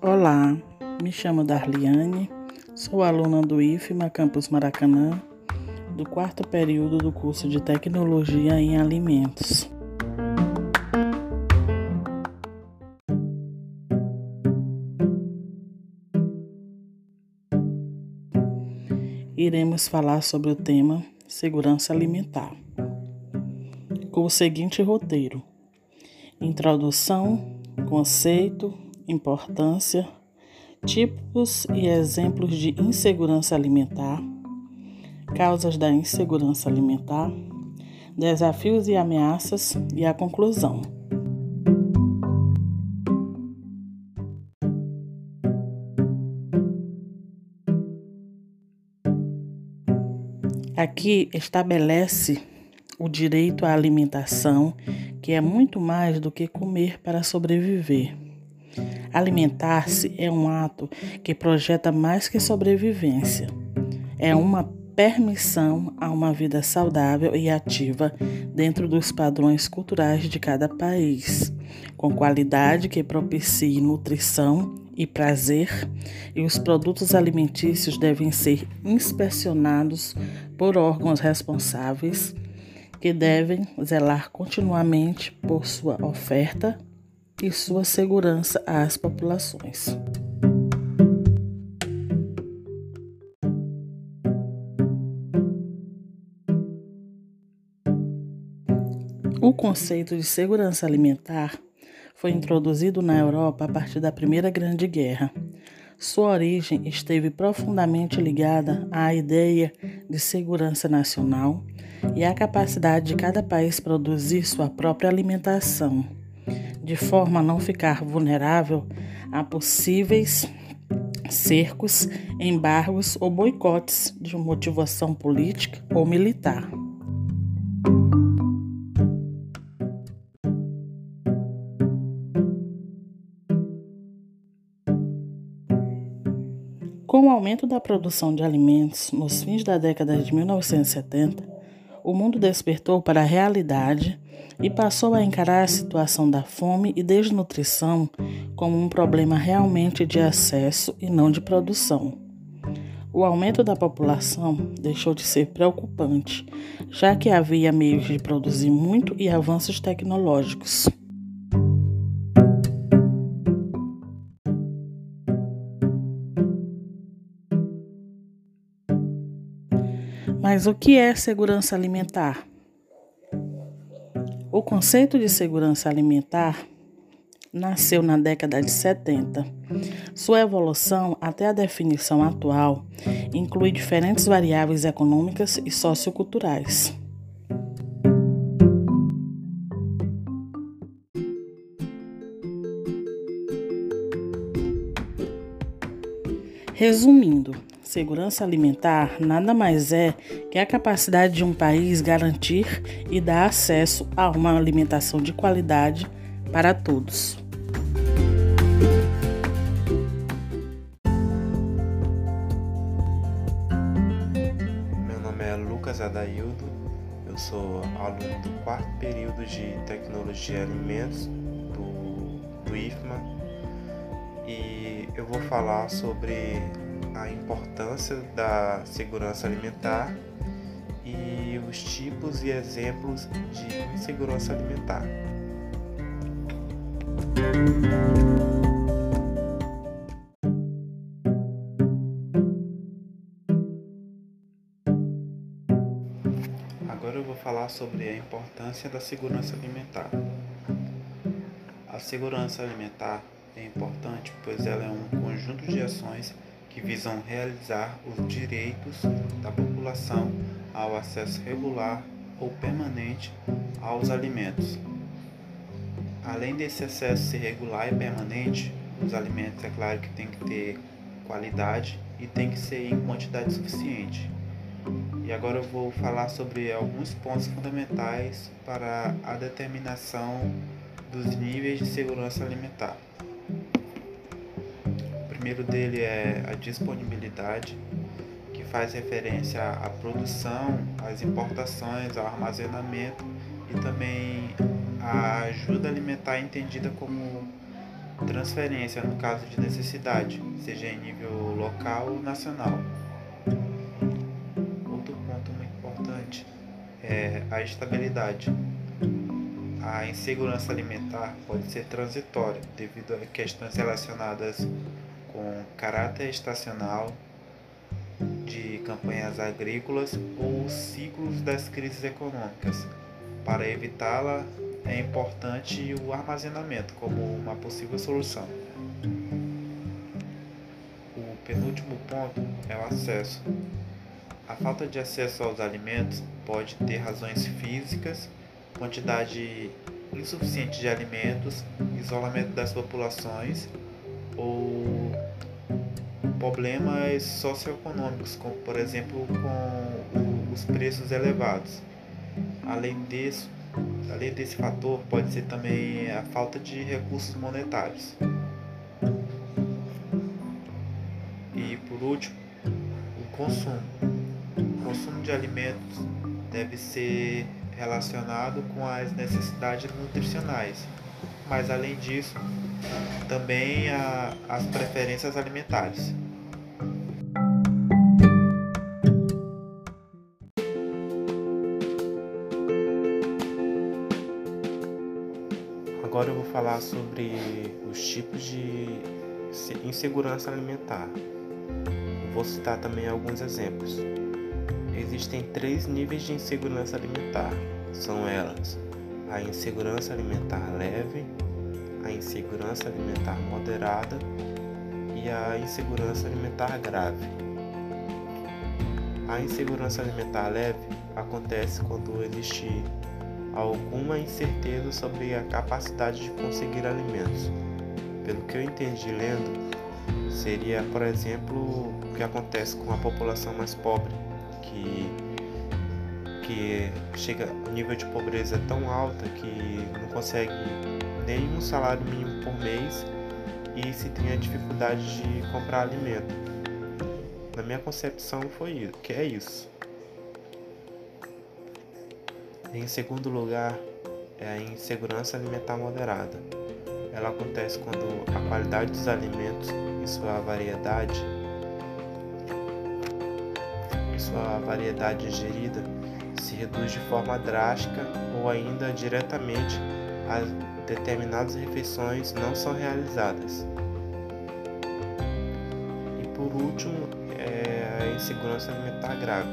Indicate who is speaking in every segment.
Speaker 1: Olá, me chamo Darliane, sou aluna do IFMA Campus Maracanã, do quarto período do curso de Tecnologia em Alimentos. Iremos falar sobre o tema segurança alimentar, com o seguinte roteiro: introdução, conceito, importância, tipos e exemplos de insegurança alimentar, causas da insegurança alimentar, desafios e ameaças e a conclusão. Aqui estabelece o direito à alimentação, que é muito mais do que comer para sobreviver. Alimentar-se é um ato que projeta mais que sobrevivência. É uma permissão a uma vida saudável e ativa dentro dos padrões culturais de cada país, com qualidade que propicie nutrição e prazer, e os produtos alimentícios devem ser inspecionados por órgãos responsáveis que devem zelar continuamente por sua oferta e sua segurança às populações. O conceito de segurança alimentar foi introduzido na Europa a partir da Primeira Grande Guerra. Sua origem esteve profundamente ligada à ideia de segurança nacional e à capacidade de cada país produzir sua própria alimentação de forma a não ficar vulnerável a possíveis cercos, embargos ou boicotes de motivação política ou militar. Com o aumento da produção de alimentos nos fins da década de 1970, o mundo despertou para a realidade e passou a encarar a situação da fome e desnutrição como um problema realmente de acesso e não de produção. O aumento da população deixou de ser preocupante, já que havia meios de produzir muito e avanços tecnológicos. Mas o que é segurança alimentar? O conceito de segurança alimentar nasceu na década de 70. Sua evolução até a definição atual inclui diferentes variáveis econômicas e socioculturais. Resumindo, Segurança alimentar nada mais é que a capacidade de um país garantir e dar acesso a uma alimentação de qualidade para todos.
Speaker 2: Meu nome é Lucas Adaildo, eu sou aluno do quarto período de Tecnologia e Alimentos do, do IFMA e eu vou falar sobre a importância da segurança alimentar e os tipos e exemplos de insegurança alimentar. Agora eu vou falar sobre a importância da segurança alimentar. A segurança alimentar é importante pois ela é um conjunto de ações que visam realizar os direitos da população ao acesso regular ou permanente aos alimentos. Além desse acesso ser regular e permanente, os alimentos é claro que tem que ter qualidade e tem que ser em quantidade suficiente. E agora eu vou falar sobre alguns pontos fundamentais para a determinação dos níveis de segurança alimentar primeiro dele é a disponibilidade, que faz referência à produção, às importações, ao armazenamento e também a ajuda alimentar entendida como transferência no caso de necessidade, seja em nível local ou nacional. Outro ponto muito importante é a estabilidade. A insegurança alimentar pode ser transitória devido a questões relacionadas com caráter estacional, de campanhas agrícolas ou ciclos das crises econômicas. Para evitá-la, é importante o armazenamento como uma possível solução. O penúltimo ponto é o acesso. A falta de acesso aos alimentos pode ter razões físicas, quantidade insuficiente de alimentos, isolamento das populações ou problemas socioeconômicos, como por exemplo com os preços elevados. Além disso, além desse fator, pode ser também a falta de recursos monetários. E por último, o consumo. O consumo de alimentos deve ser relacionado com as necessidades nutricionais, mas além disso, também a, as preferências alimentares. Agora eu vou falar sobre os tipos de insegurança alimentar. Vou citar também alguns exemplos. Existem três níveis de insegurança alimentar. São elas: a insegurança alimentar leve, a insegurança alimentar moderada e a insegurança alimentar grave. A insegurança alimentar leve acontece quando existe alguma incerteza sobre a capacidade de conseguir alimentos. Pelo que eu entendi lendo, seria, por exemplo, o que acontece com a população mais pobre, que que chega o nível de pobreza é tão alta que não consegue nem um salário mínimo por mês e se tem a dificuldade de comprar alimento. Na minha concepção foi isso, que é isso. Em segundo lugar, é a insegurança alimentar moderada. Ela acontece quando a qualidade dos alimentos e sua variedade e sua variedade ingerida se reduz de forma drástica ou ainda diretamente a determinadas refeições não são realizadas. E por último, é a insegurança alimentar grave,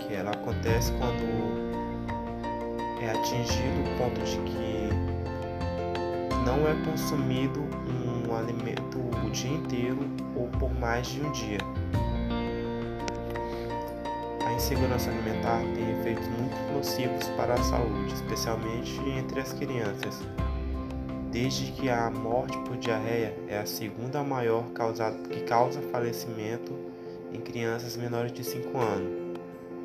Speaker 2: que ela acontece quando é atingido o ponto de que não é consumido um alimento o dia inteiro ou por mais de um dia. A insegurança alimentar tem efeitos muito nocivos para a saúde, especialmente entre as crianças, desde que a morte por diarreia é a segunda maior causa, que causa falecimento em crianças menores de 5 anos,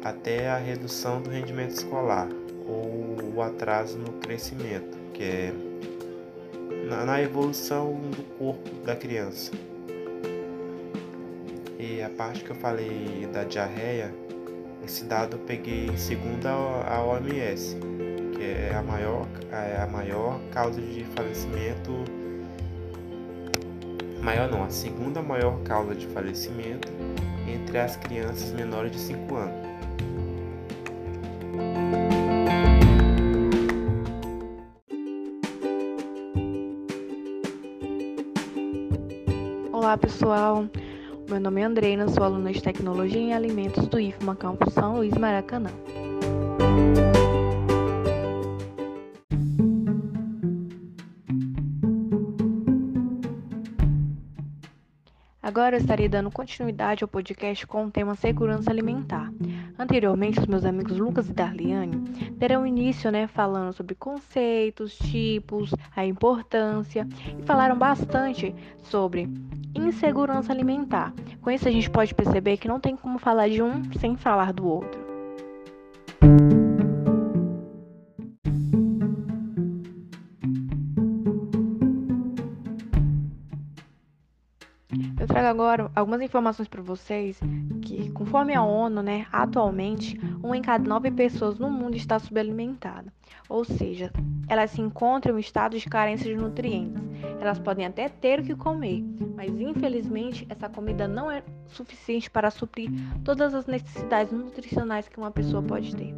Speaker 2: até a redução do rendimento escolar ou o atraso no crescimento, que é na, na evolução do corpo da criança. E a parte que eu falei da diarreia, esse dado eu peguei segundo a OMS, que é a maior, é a maior causa de falecimento. Maior não, a segunda maior causa de falecimento entre as crianças menores de 5 anos.
Speaker 3: Meu nome é Andreina, sou aluna de Tecnologia em Alimentos do IFMA Campus São Luís Maracanã. Agora eu estarei dando continuidade ao podcast com o tema segurança alimentar. Anteriormente, os meus amigos Lucas e Darliane deram início, né, falando sobre conceitos, tipos, a importância e falaram bastante sobre insegurança alimentar. Com isso, a gente pode perceber que não tem como falar de um sem falar do outro. Eu trago agora algumas informações para vocês que, conforme a ONU, né, atualmente, uma em cada nove pessoas no mundo está subalimentada. Ou seja, elas se encontram em estado de carência de nutrientes. Elas podem até ter o que comer, mas infelizmente essa comida não é suficiente para suprir todas as necessidades nutricionais que uma pessoa pode ter.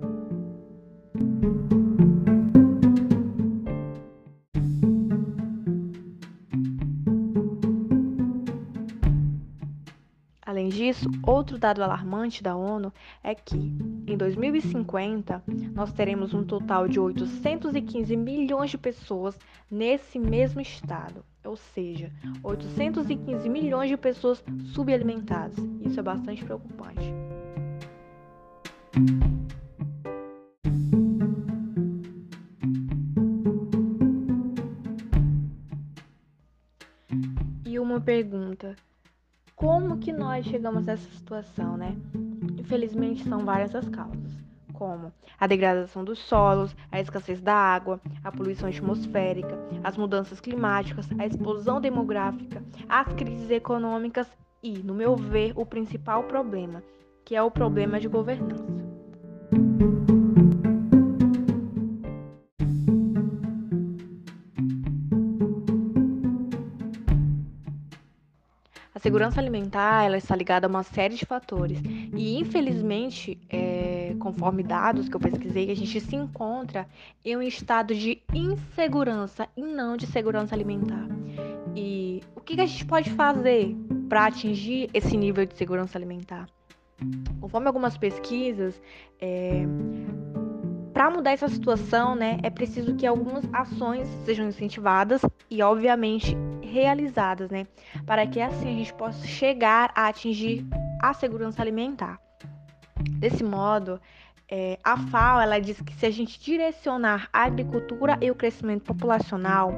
Speaker 3: Outro dado alarmante da ONU é que, em 2050, nós teremos um total de 815 milhões de pessoas nesse mesmo estado, ou seja, 815 milhões de pessoas subalimentadas. Isso é bastante preocupante. E uma pergunta: como que nós chegamos a essa situação, né? Infelizmente, são várias as causas, como a degradação dos solos, a escassez da água, a poluição atmosférica, as mudanças climáticas, a explosão demográfica, as crises econômicas e, no meu ver, o principal problema, que é o problema de governança. Segurança alimentar ela está ligada a uma série de fatores e, infelizmente, é, conforme dados que eu pesquisei, a gente se encontra em um estado de insegurança e não de segurança alimentar. E o que, que a gente pode fazer para atingir esse nível de segurança alimentar? Conforme algumas pesquisas, é, para mudar essa situação, né, é preciso que algumas ações sejam incentivadas e, obviamente, realizadas, né, para que assim a gente possa chegar a atingir a segurança alimentar. Desse modo, é, a FAO ela diz que se a gente direcionar a agricultura e o crescimento populacional,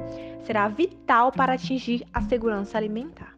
Speaker 3: será vital para atingir a segurança alimentar.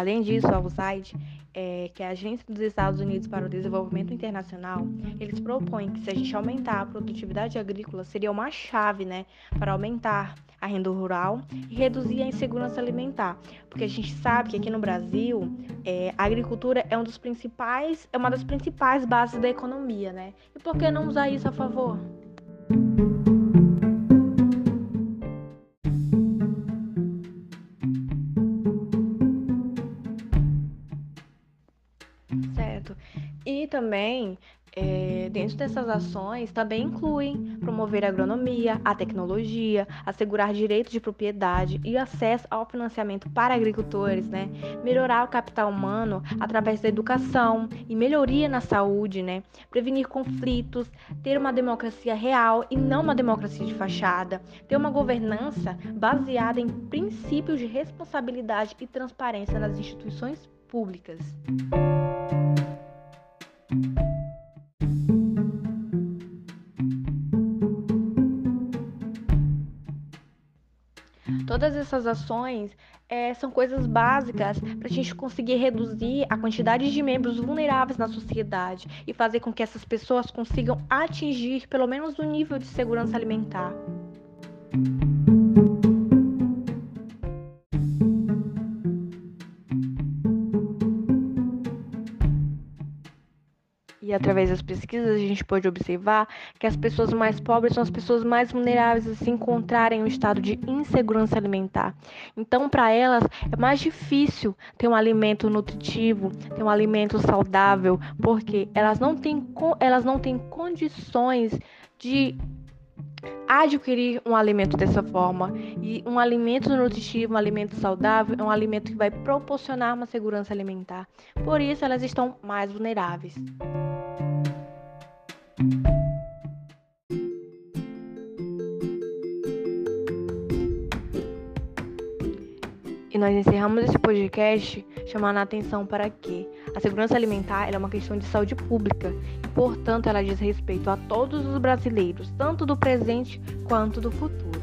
Speaker 3: Além disso, a USAID, é, que é a Agência dos Estados Unidos para o Desenvolvimento Internacional, eles propõem que se a gente aumentar a produtividade agrícola, seria uma chave né, para aumentar a renda rural e reduzir a insegurança alimentar. Porque a gente sabe que aqui no Brasil, é, a agricultura é um dos principais, é uma das principais bases da economia, né? E por que não usar isso a favor? Também, é, dentro dessas ações, também incluem promover a agronomia, a tecnologia, assegurar direitos de propriedade e acesso ao financiamento para agricultores, né? melhorar o capital humano através da educação e melhoria na saúde, né? prevenir conflitos, ter uma democracia real e não uma democracia de fachada, ter uma governança baseada em princípios de responsabilidade e transparência nas instituições públicas. Todas essas ações é, são coisas básicas para a gente conseguir reduzir a quantidade de membros vulneráveis na sociedade e fazer com que essas pessoas consigam atingir pelo menos o um nível de segurança alimentar. E através das pesquisas a gente pode observar que as pessoas mais pobres são as pessoas mais vulneráveis a se encontrarem em um estado de insegurança alimentar. Então, para elas é mais difícil ter um alimento nutritivo, ter um alimento saudável, porque elas não têm, elas não têm condições de adquirir um alimento dessa forma. E um alimento nutritivo, um alimento saudável, é um alimento que vai proporcionar uma segurança alimentar. Por isso, elas estão mais vulneráveis. E nós encerramos esse podcast chamando a atenção para que a segurança alimentar é uma questão de saúde pública e, portanto, ela diz respeito a todos os brasileiros, tanto do presente quanto do futuro.